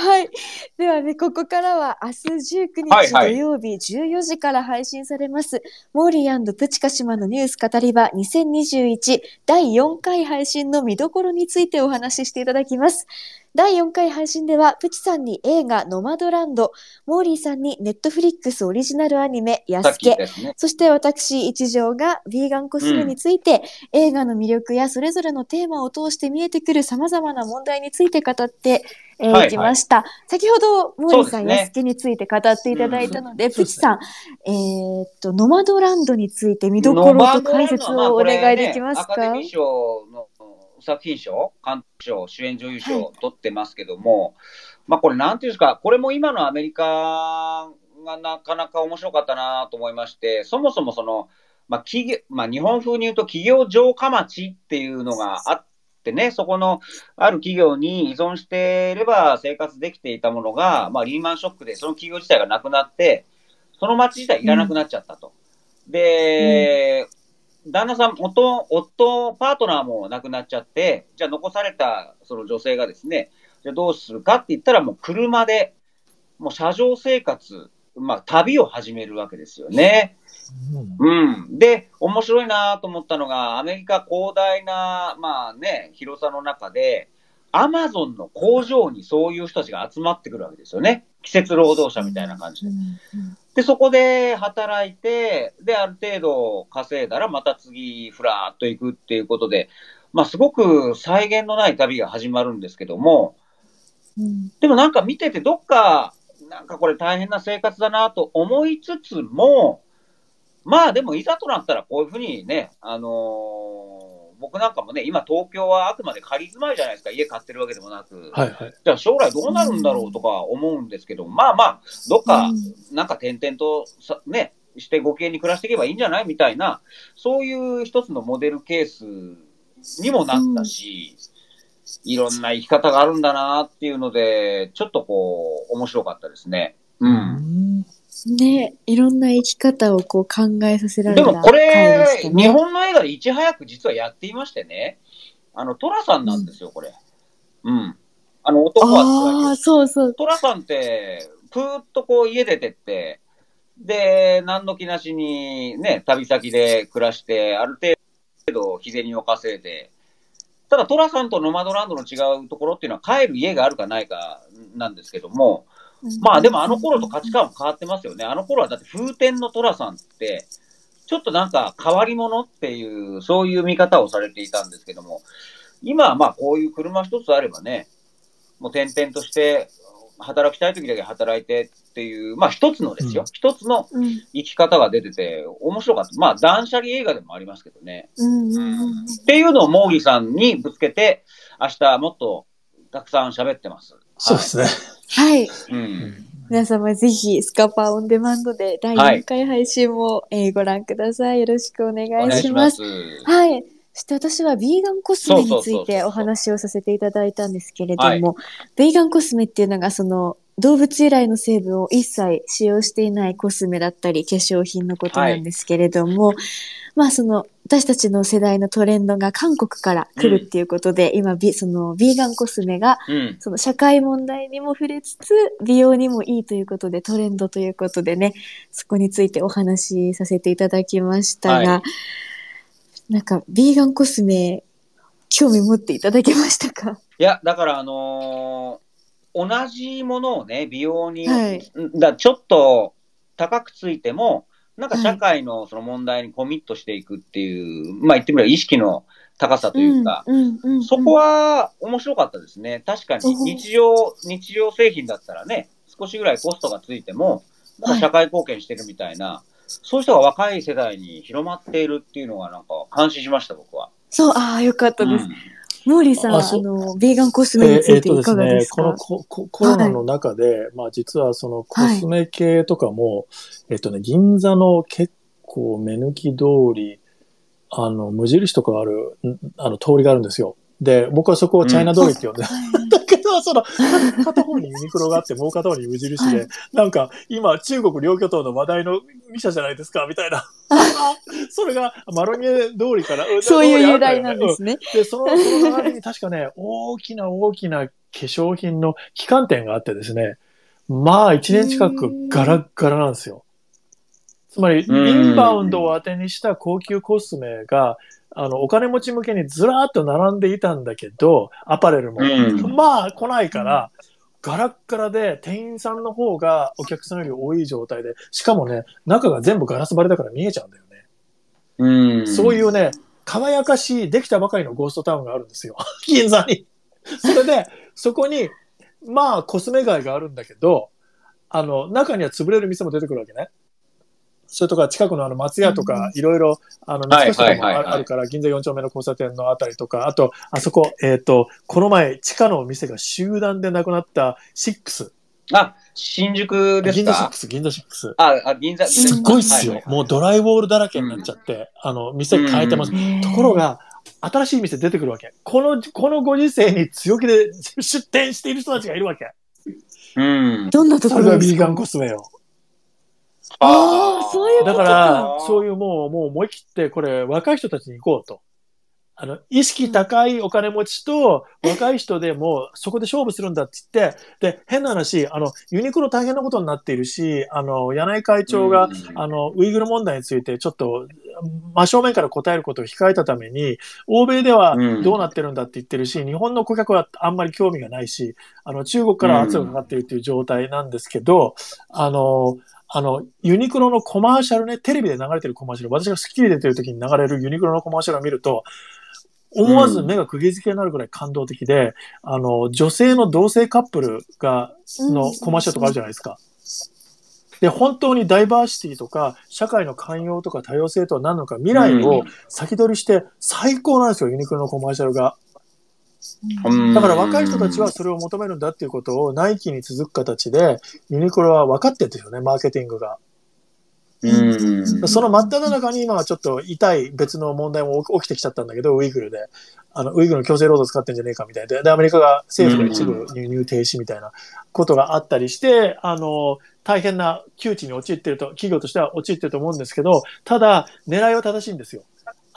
はい。ではね、ここからは明日19日土はいはい曜日14時から配信されます、モーリープチカシマのニュース語り場2021第4回配信の見どころについてお話ししていただきます。第4回配信では、プチさんに映画ノマドランド、モーリーさんにネットフリックスオリジナルアニメ、ヤさっスケ、きですね。そして私、一条がヴィーガンコスメについて、映画の魅力やそれぞれのテーマを通して見えてくる様々な問題について語って、えーはいはいいきました。先ほど、モーリーさん、ねやすけについて語っていただいたので、プチさん、えーっと、ノマドランドについて見どころと解説をお願いできますか、アカデミー賞の作品賞、監督賞、主演女優はい賞を取ってますけども、まあこれなんていうんですか、これも今のアメリカがなかなか面白かったなと思いまして、そもそもその、まあ企業、まあ日本風に言うと企業城下町っていうのがあってね、そこのある企業に依存していれば生活できていたものが、まあリーマンショックでその企業自体がなくなって、その町自体いらなくなっちゃったと。で、旦那さん、夫、夫、パートナーも亡くなっちゃって、じゃあ残されたその女性がですね、じゃあどうするかって言ったらもう車で、もう車上生活、まあ旅を始めるわけですよね。うん。で、面白いなと思ったのが、アメリカ広大な、まあね、広さの中で、アマゾンの工場にそういう人たちが集まってくるわけですよね。季節労働者みたいな感じで。で、そこで働いて、で、ある程度稼いだら、また次、ふらーっと行くっていうことで、まあ、すごく再現のない旅が始まるんですけども、うんでもなんか見てて、どっか、なんかこれ大変な生活だなと思いつつも、まあでもいざとなったらこういうふうにね、あのー僕なんかもね、今東京はあくまで仮住まいじゃないですか、家買ってるわけでもなく。はいはい。じゃあ将来どうなるんだろうとか思うんですけど、まあまあ、どっか、なんか点々とさ、ね、してご機嫌に暮らしていけばいいんじゃないみたいな、そういう一つのモデルケースにもなったし、いろんな生き方があるんだなっていうので、ちょっとこう、面白かったですね。うん。ねいろんな生き方をこう考えさせられでたもこれ日本の映画でいち早く実はやっていましてね、あの、トラさんなんですよ、これ。うん。あの、男はああ、そうそう。トラさんって、ぷーっとこう家出てって、で、何の気なしにね、旅先で暮らして、ある程度日銭を稼いで、ただトラさんとノマドランドの違うところっていうのは帰る家があるかないかなんですけども、まあでもあの頃と価値観も変わってますよね。あの頃はだって風天のトラさんって、ちょっとなんか変わり者っていう、そういう見方をされていたんですけども、今はまあこういう車一つあればね、もう転々として、働きたい時だけ働いてっていう、まあ一つのですよ。うん一つのうん生き方が出てて、面白かった。まあ断捨離映画でもありますけどね。うんうんうんっていうのをモーリーさんにぶつけて、明日もっとたくさん喋ってます。そうですね。はい。うん。皆様ぜひ、スカパーオンデマンドで第4回配信も、えーご覧ください。よろしくお願お願いいしま。しますす。はい。そして私はビーガンコスメについてお話をさせていただいたんですけれども、ビーガンコスメっていうのがその動物由来の成分を一切使用していないコスメだったり化粧品のことなんですけれども、まあその私たちの世代のトレンドが韓国から来るっていうことで、今ビそのビーガンコスメがうん。その社会問題にも触れつつ、美容にもいいということで、トレンドということでね、そこについてお話しさせていただきましたが、はいなんか、ビーガンコスメ、興味持っていただけましたか？いや、だからあのー同じものをね、美容に、はい。んだちょっと高くついても、なんか社会のその問題にコミットしていくっていう、まあ言ってみれば意識の高さというか、そこは面白かったですね。確かに日常、日常製品だったらね、少しぐらいコストがついても、なんか社会貢献してるみたいな、そういう人が若い世代に広まっているっていうのがなんか感心しました、僕は。そう、ああ、よかったです。うん。モーリーさん、あの、ビーガンコスえメにつーえーとですいていかがでね、すか、このコココロナの中で、まあ実はそのコスメ系とかも、えっとね、銀座の結構目抜き通り、あの、無印とかある、んあの、通りがあるんですよ。で、僕はそこをチャイナ通りって呼んで、だけど、その、片方にユニクロがあって、もう片方に無印で、はいなんか、今、中国両巨頭の話題の店じゃないですか、みたいな。それが、マロニエ通りから、んそういう由来なんですね。で、その、その流れに確かね、大きな大きな粧品の旗艦店があってですね、まあ1年近くガラッガラなんですよ。つまり、インバウンドを当てにした高級コスメが、あの、お金持ち向けにずらーっと並んでいたんだけど、アパレルも、まあ来ないから、ガラッガラで店員さんの方がお客さんより多い状態で、しかもね、中が全部ガラス張りだから見えちゃうんだよね。うん。そういうね、輝かしい、できたばかりのゴーストタウンがあるんですよ。銀座に。それで、そこに、まあ、コスメ街があるんだけど、あの、中には潰れる店も出てくるわけね。それとか近くのあの松屋とか、いろいろ、あの、三越とかもあるから、銀座4丁目の交差点のあたりとか、あと、あそこ、えっ、ー、と、この前、地下のお店が集団でなくなったシックス。あ、新宿ですか？銀座シックス、銀座シックス。あ、あ銀座。すっごいっすよ、はいはいはい。もうドライウォールだらけになっちゃって、うん、あの、店変えてます。ところが、新しい店出てくるわけ。この、このご時世に強気で出店している人たちがいるわけ。うん。どんなところがビーガンコスメよ。ああ、そういうことだから、そういうもう、もう思い切って、これ、若い人たちに行こうと。あの、意識高いお金持ちと若い人でもそこで勝負するんだって言って、で、変な話、あの、ユニクロ大変なことになっているし、あの、柳井会長が、あの、ウイグル問題についてちょっと真正面から答えることを控えたために、欧米ではどうなってるんだって言ってるし、日本の顧客はあんまり興味がないし、あの、中国から圧がかかっているっていう状態なんですけど、あの、あの、ユニクロのコマーシャルね、テレビで流れてるコマーシャル、私がスッキリ出てる時に流れるユニクロのコマーシャルを見ると、思わず目が釘付けになるぐらい感動的で、うん、あの、女性の同性カップルが、のコマーシャルとかあるじゃないですか。で、本当にダイバーシティとか、社会の寛容とか多様性とは何なのか、未来を先取りして最高なんですよ、ユニクロのコマーシャルが。だから若い人たちはそれを求めるんだっていうことをナイキに続く形で、ユニクロは分かってるんですよね、マーケティングが。その真っ只中に今はちょっと痛い別の問題も起きてきちゃったんだけど、ウイグルで。あの、ウイグルの強制労働使ってんじゃねえかみたいで、で、アメリカが政府が一部輸入停止みたいなことがあったりして、あの、大変な窮地に陥ってると、企業としては陥ってると思うんですけど、ただ、狙いは正しいんですよ。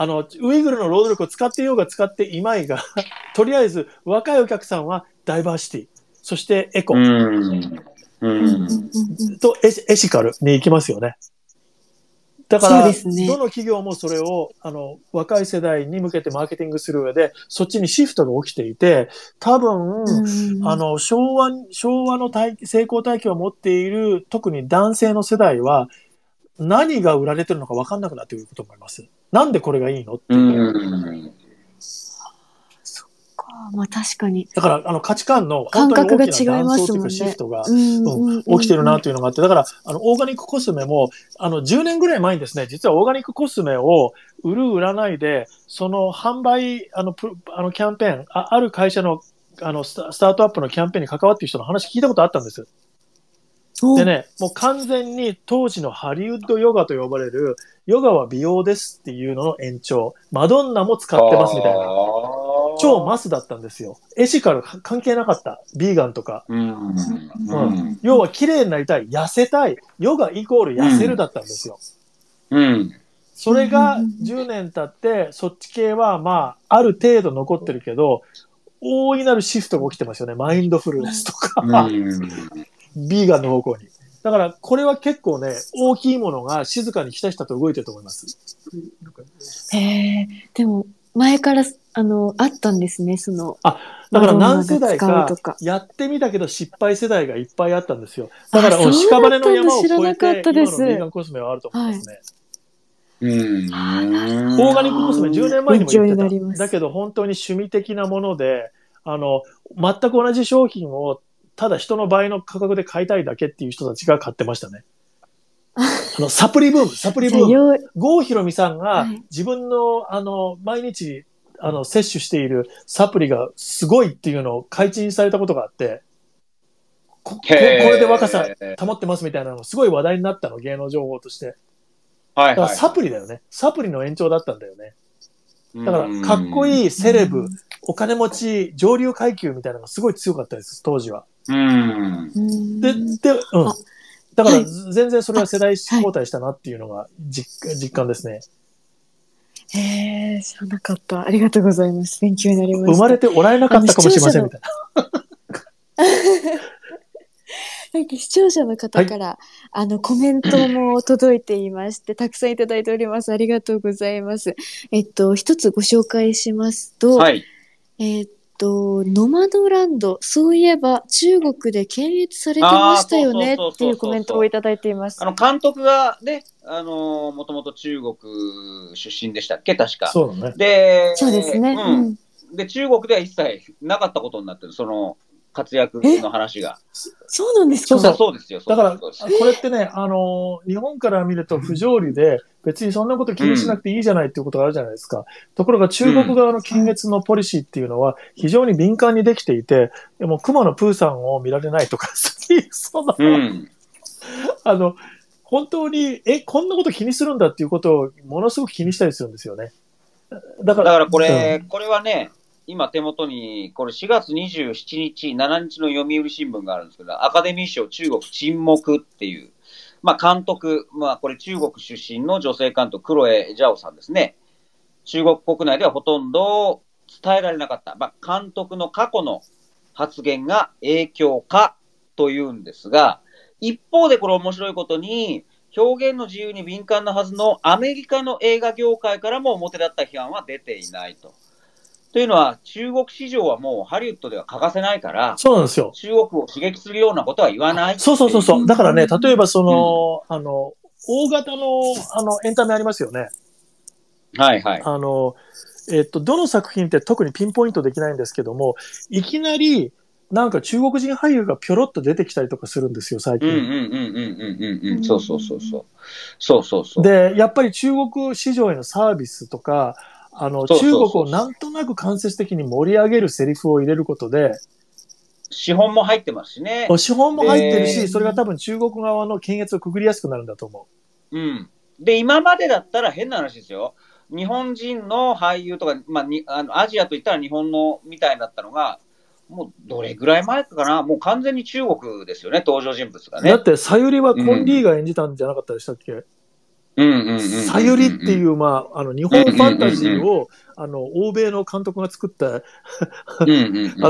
あの、ウイグルの労働力を使っていようが使っていまいが、とりあえず若いお客さんはダイバーシティ、そしてエコ、とエシカルに行きますよね。だから、ね、どの企業もそれを、あの、若い世代に向けてマーケティングする上で、そっちにシフトが起きていて、多分、あの、昭和、昭和の成功体験を持っている、特に男性の世代は、何が売られてるのか分かんなくなってくると思います。なんでこれがいいのっていう。まあ確かに。だから、あの価値観の本当に大きな断層というかシフトが、起きてるなというのがあって、だから、あの、オーガニックコスメも、あの、10年ぐらい前にですね、実はオーガニックコスメを売る売らないで、その販売、あの、あのキャンペーン、あある会社の、あのスタ、スタートアップのキャンペーンに関わっている人の話聞いたことあったんです。でね、もう完全に当時のハリウッドヨガと呼ばれる、ヨガは美容ですっていうのの延長、マドンナも使ってますみたいな。超マスだったんですよ。エシカル関係なかった。ビーガンとか。うん。うん、要は綺麗になりたい。痩せたい。ヨガイコール痩せるだったんですよ。うん。それが10年経って、そっち系はまあ、ある程度残ってるけど、大いなるシフトが起きてますよね。マインドフルネスとか。ビーガンの方向に。だから、これは結構ね、大きいものが静かにひたひたと動いてると思います。へえ、でも、前からあの、あったんですね、その。あ、だから何世代かやってみたけど失敗世代がいっぱいあったんですよ。だから、屍の山を越えて、今のビーガンコスメはあると思いますね。はいうん。オーガニックコスメ10年前にも言ってた。だけど本当に趣味的なもので、あの、全く同じ商品をただ人の倍の価格で買いたいだけっていう人たちが買ってましたね。あの、サプリブーム、サプリブーム。郷ひろみさんが自分の、あの、毎日あの、摂取しているサプリがすごいっていうのを開陳されたことがあって、ここれで若さ保ってますみたいなのすごい話題になったの、芸能情報として。はい、はい、だからサプリだよね。サプリの延長だったんだよね。だから、かっこいいセレブ、お金持ち、上流階級みたいなのがすごい強かったです、当時は。うん。で、で、うん。だから、全然それは世代交代したなっていうのが実,、実感ですね。へえ、知らなかった。ありがとうございます。勉強になりました。生まれておられなかったかもしれませんみたいな。なんか視聴者の方から、あのコメントも届いていまして、たくさんいただいております。ありがとうございます。えっと、一つご紹介しますと、はい。えっと、ノマドランド、そういえば中国で検閲されてましたよねっていうコメントをいただいていますあ。の、監督がね、あのー、もともと中国出身でしたっけ？確か。そうだね。で、そうですね。ううんん。で、中国では一切なかったことになってる、その活躍の話が。そうなんですか？そうそうそうですよ。だから、これってね、あの、日本から見ると不条理で、別にそんなこと気にしなくていいじゃないっていうことがあるじゃないですか。ところが中国側の検閲のポリシーっていうのは非常に敏感にできていて、でも熊野プーさんを見られないとか、そんな、うん。あの、本当に、え、こんなこと気にするんだっていうことをものすごく気にしたりするんですよね。だから、だからこうれ、これはね、今手元に、これ4月27日、7日の読売新聞があるんですけど、アカデミー賞中国沈黙っていう、まあ監督、まあこれ中国出身の女性監督、クロエ・ジャオさんですね。中国国内ではほとんど伝えられなかった、まあ監督の過去の発言が影響かというんですが、一方でこれ面白いことに、表現の自由に敏感なはずのアメリカの映画業界からも表立った批判は出ていないと。というのは、中国市場はもうハリウッドでは欠かせないから、そうなんですよ。中国を刺激するようなことは言わない。そうそうそうそう。だからね、うん例えばその、あの、大型の、あの、エンタメありますよね。はいはい。あの、えっと、どの作品って特にピンポイントできないんですけども、いきなり、なんか中国人俳優がぴょろっと出てきたりとかするんですよ、最近。うんうんうんうんうんうんうん。そうそうそうそう。そうそうそう。で、やっぱり中国市場へのサービスとか、あの、中国をなんとなく間接的に盛り上げるセリフを入れることで、資本も入ってますしね。資本も入ってるし、でそれが多分中国側の検閲をくぐりやすくなるんだと思うん。で、今までだったら変な話ですよ。日本人の俳優とか、まあ、にあのアジアといったら日本のみたいだったのが、もうどれぐらい前かな、もう完全に中国ですよね、登場人物がう。ね。だって、さゆりはコンリーが演じたんじゃなかったでしたっけ、うん。さゆりっていう、まあ、あの、日本ファンタジーを、あの、欧米の監督が作った、あ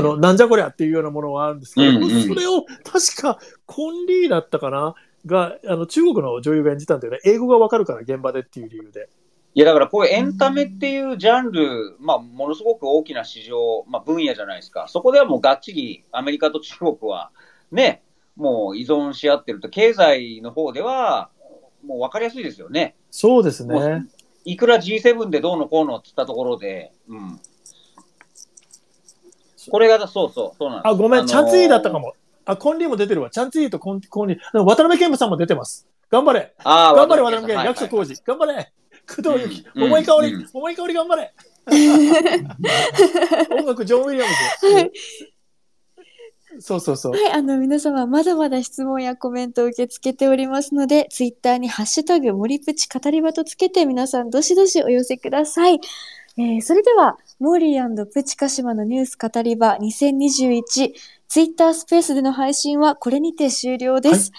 の、なんじゃこりゃっていうようなものがあるんですけど、それを、確か、コンリーだったかなが、あの、中国の女優が演じたんだよね。英語がわかるから、現場でっていう理由で。いや、だからこういうエンタメっていうジャンル、まあ、ものすごく大きな市場、まあ、分野じゃないですか。そこではもうがっちりアメリカと中国は、ね、もう依存し合ってると、経済の方では、もう分かりやすいですよね。そうですもね。いくら G7 でどうのこうのって言ったところで、うん。これが、そうそう、そうなんですあ、ごめん、のーチャンツイーだったかも。あ、コンリーも出てるわ。チャンツイーとコンコンリー。渡辺謙さんも出てます。頑張れ。ああ、頑張れ、渡渡辺謙。役所はい広司。頑張れ。工藤由紀。うん重い香りうん。重い香り頑張れ。音楽、ジョン・ウィリアムはいズ。そうそうそう。はい、あの、皆様、まだまだ質問やコメントを受け付けておりますので、ツイッターにハッシュタグ、森プチ語り場とつけて、皆さん、どしどしお寄せください。えーそれでは、モーリープチカシマのニュース語り場2021、ツイッタースペースでの配信はこれにて終了です。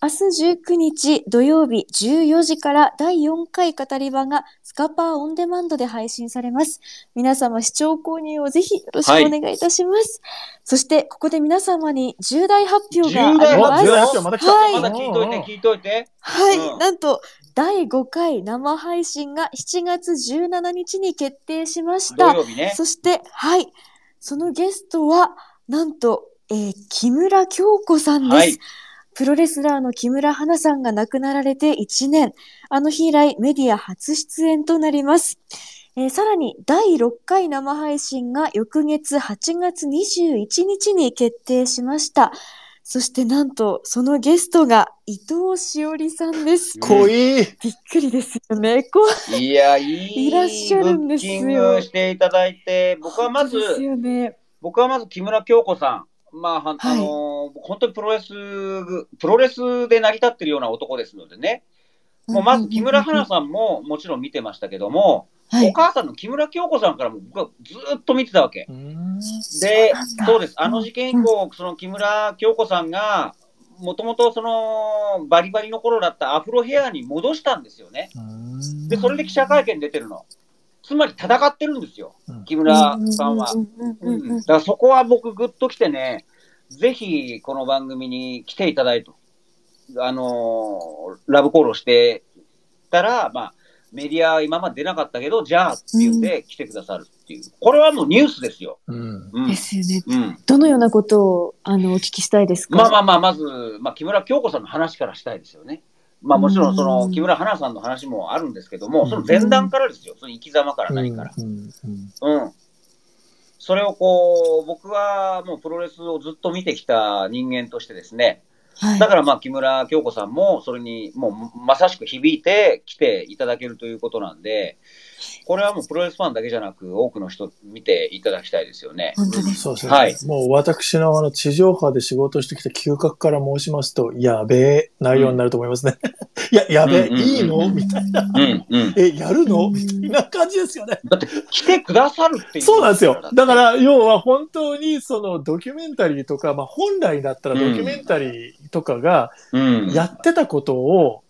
明日19日土曜日14時から第4回語り場がスカパーオンデマンドで配信されます。皆様視聴購入をぜひよろしくお願いいたします。そして、ここで皆様に重大発表があります重。大発表また来た。はいまだ聞いといて、聞いといて。はい、うんなんと、第5回生配信が7月17日に決定しました。土曜日ね。そして、はい、そのゲストは、なんと、えー木村京子さんです。はいプロレスラーの木村花さんが亡くなられて1年。あの日以来メディア初出演となります。えーさらに第6回生配信が翌月8月21日に決定しました。そしてなんとそのゲストが伊藤しおりさんです。濃い。びっくりですよね。こいや、いいいらっしゃるんですよブッキングしていただいて、僕はまず、ですよね。僕はまず木村京子さん。まあ、はいのー本当にプロレス、プロレスで成り立ってるような男ですのでね。もうまず木村花さんももちろん見てましたけども、はいお母さんの木村京子さんからも僕はずっと見てたわけ。うんでそうです。あの事件以降、その木村京子さんが、もともとそのバリバリの頃だったアフロヘアに戻したんですよね。で、それで記者会見出てるの。つまり戦ってるんですようん、木村さんは。だからそこは僕グッときてね、ぜひこの番組に来ていただいて、あのーラブコールをしてたら、まあ、メディア今まで出なかったけど、じゃあっていうんで来てくださるっていう。これはもうニュースですよ。うん。うんで。すよね。うん。どのようなことをあのお聞きしたいですか？まあまあまあ、まず、まあ、木村京子さんの話からしたいですよね。まあもちろん、その、うん。木村花さんの話もあるんですけども、その前段からですよ。その生き様から何から。うん。それをこう、僕はもうプロレスをずっと見てきた人間としてですね、はい。だからまあ木村京子さんもそれにもうまさしく響いて来ていただけるということなんで、これはもうプロレスファンだけじゃなく多くの人見ていただきたいですよね。本当です。そうですね。はいもう私のあの地上波で仕事してきた嗅覚から申しますと、やべえ内容になると思いますね。いや、やべえ、うんうんうんいいの？みたいな。うん、うん。え、やるの？うんみたいな感じですよね。だって来てくださるっていう。そうなんですよ。だから、要は本当にそのドキュメンタリーとか、まあ本来だったらドキュメンタリーとかがうん。やってたことを、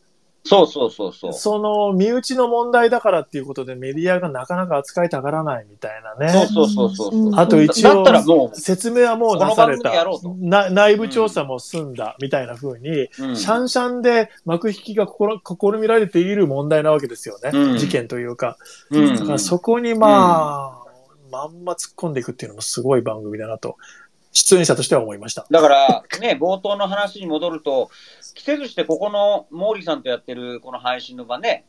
そうそうそうそう。その身内の問題だからっていうことでメディアがなかなか扱いたがらないみたいなね。そうそうそうそう。あと一応説明はもう出されこの番組やろうとな内部調査も済んだみたいな風に、う、うんシャンシャンで幕引きが試試みられている問題なわけですよね。うん事件というか。うんだからそこにまあ、まんま突っ込んでいくっていうのもすごい番組だなと、出演者としては思いました。だから、ね、冒頭の話に戻ると、着せずしてここの毛利さんとやってるこの配信の場ね、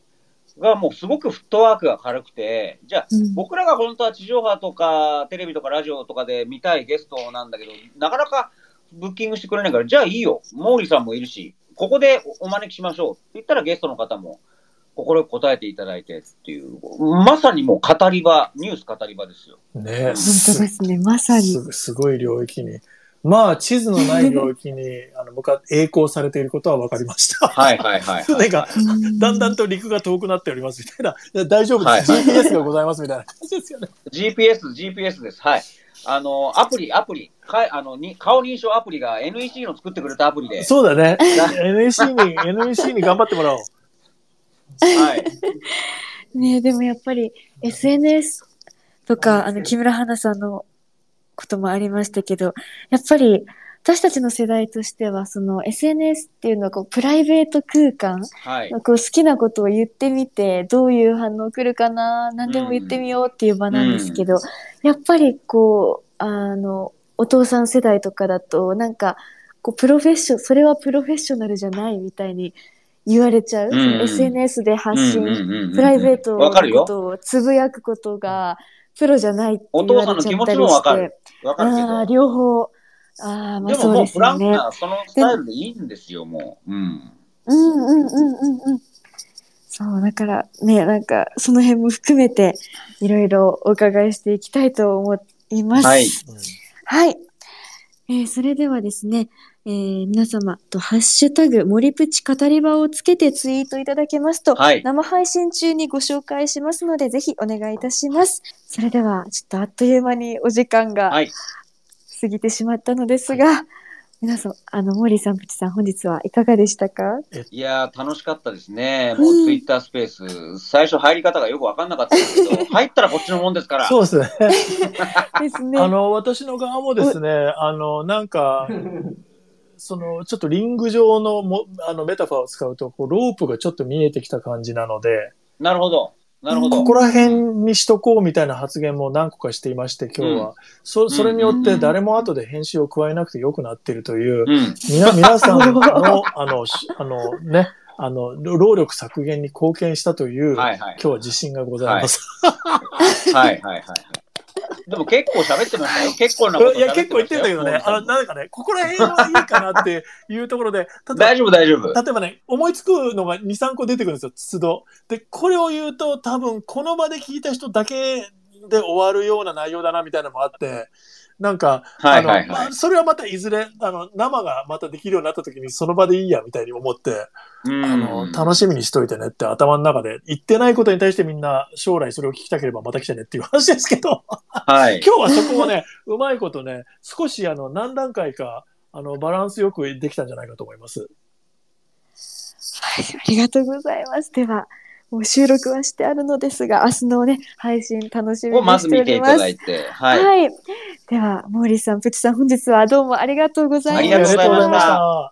がもうすごくフットワークが軽くて、じゃあ、うん僕らが本当は地上波とかテレビとかラジオとかで見たいゲストなんだけど、なかなかブッキングしてくれないから、じゃあいいよ、毛利さんもいるし、ここでおお招きしましょうって言ったらゲストの方も心答えていただいてっていう、まさにもう語り場、ニュース語り場ですよ。ね本当ですね。まさに。すすごい領域に。まあ、地図のない領域に、あの、僕は栄光されていることは分かりました。はいはいはい、はい。なんか、だんだんと陸が遠くなっておりますみたいな。大丈夫です。はい GPS がございますみたいな感じですよね。GPS、GPS です。はい。あの、アプリ、アプリ、かあのに顔認証アプリが NEC の作ってくれたアプリで、そうだね。NEC に、NEC に頑張ってもらおう。はい。ねでもやっぱり SNS とか、あの、木村花さんのこともありましたけど、やっぱり私たちの世代としては、その SNS っていうのはこう、プライベート空間、はい。こう好きなことを言ってみて、どういう反応来るかな、何でも言ってみようっていう場なんですけど、やっぱりこう、あの、お父さん世代とかだと、なんか、こう、プロフェッション、それはプロフェッショナルじゃないみたいに言われちゃう。んその SNS で発信、うんうんうんうんプライベート。のことをつぶやくことが、プロじゃないってお言われ父さんの気持ちちゃったりしてもわかる。。わかるけど。両方。ああ、まあでもそうもうフランクですよね。なそのスタイルでいいんですよ、もう。うん。うんうんうんうんうん。そう、だからね、なんか、その辺も含めて、いろいろお伺いしていきたいと思います。はい。はい。えーそれではですね、えー皆様とハッシュタグ、森プチ語り場をつけてツイートいただけますと、はい生配信中にご紹介しますので、ぜひお願いいたします。それでは、ちょっとあっという間にお時間がはい。過ぎてしまったのですが、皆さん、あの、森さん、プチさん、本日はいかがでしたか？いやー、楽しかったですね。もうツイッタースペース、最初入り方がよくわかんなかったんですけど、入ったらこっちのもんですから。そうですね。ですね。あの、私の側もですね、あの、なんか、その、ちょっとリング上のも、あの、メタファーを使うと、こう、ロープがちょっと見えてきた感じなので、なるほど。なるほどこ。こら辺にしとこうみたいな発言も何個かしていまして、今日は。そ、それによって誰も後で編集を加えなくて良くなっているという、うん。みな、皆さんの、あの、しあの、ね、あの、労力削減に貢献したという、はいはい。今日は自信がございます。はいはいはい。でも結構喋ってましたよ。結構なこと喋いや、結構言ってんだけどね、あの、のなんかね、ここら辺はいいかなっていうところで、大丈夫大丈夫。例えばね、思いつくのが2、3個出てくるんですよ、都度。で、これを言うと多分この場で聞いた人だけで終わるような内容だなみたいなのもあって、なんか、はいはいあの、まあ、はい。それはまたいずれ、あの、生がまたできるようになった時にその場でいいやみたいに思って、うんあの、楽しみにしといてねって頭の中で言ってないことに対してみんな将来それを聞きたければまた来てねっていう話ですけど、はい。今日はそこをね、うまいことね、少しあの、何段階か、あの、バランスよくできたんじゃないかと思います。はい、ありがとうございます。では、もう収録はしてあるのですが、明日のね、配信楽しみをまにしておず見ていります。ただいて。はい。はい。では、モーリーさん、プチさん、本日はどうもありがとうございました。ありがとうございましたた。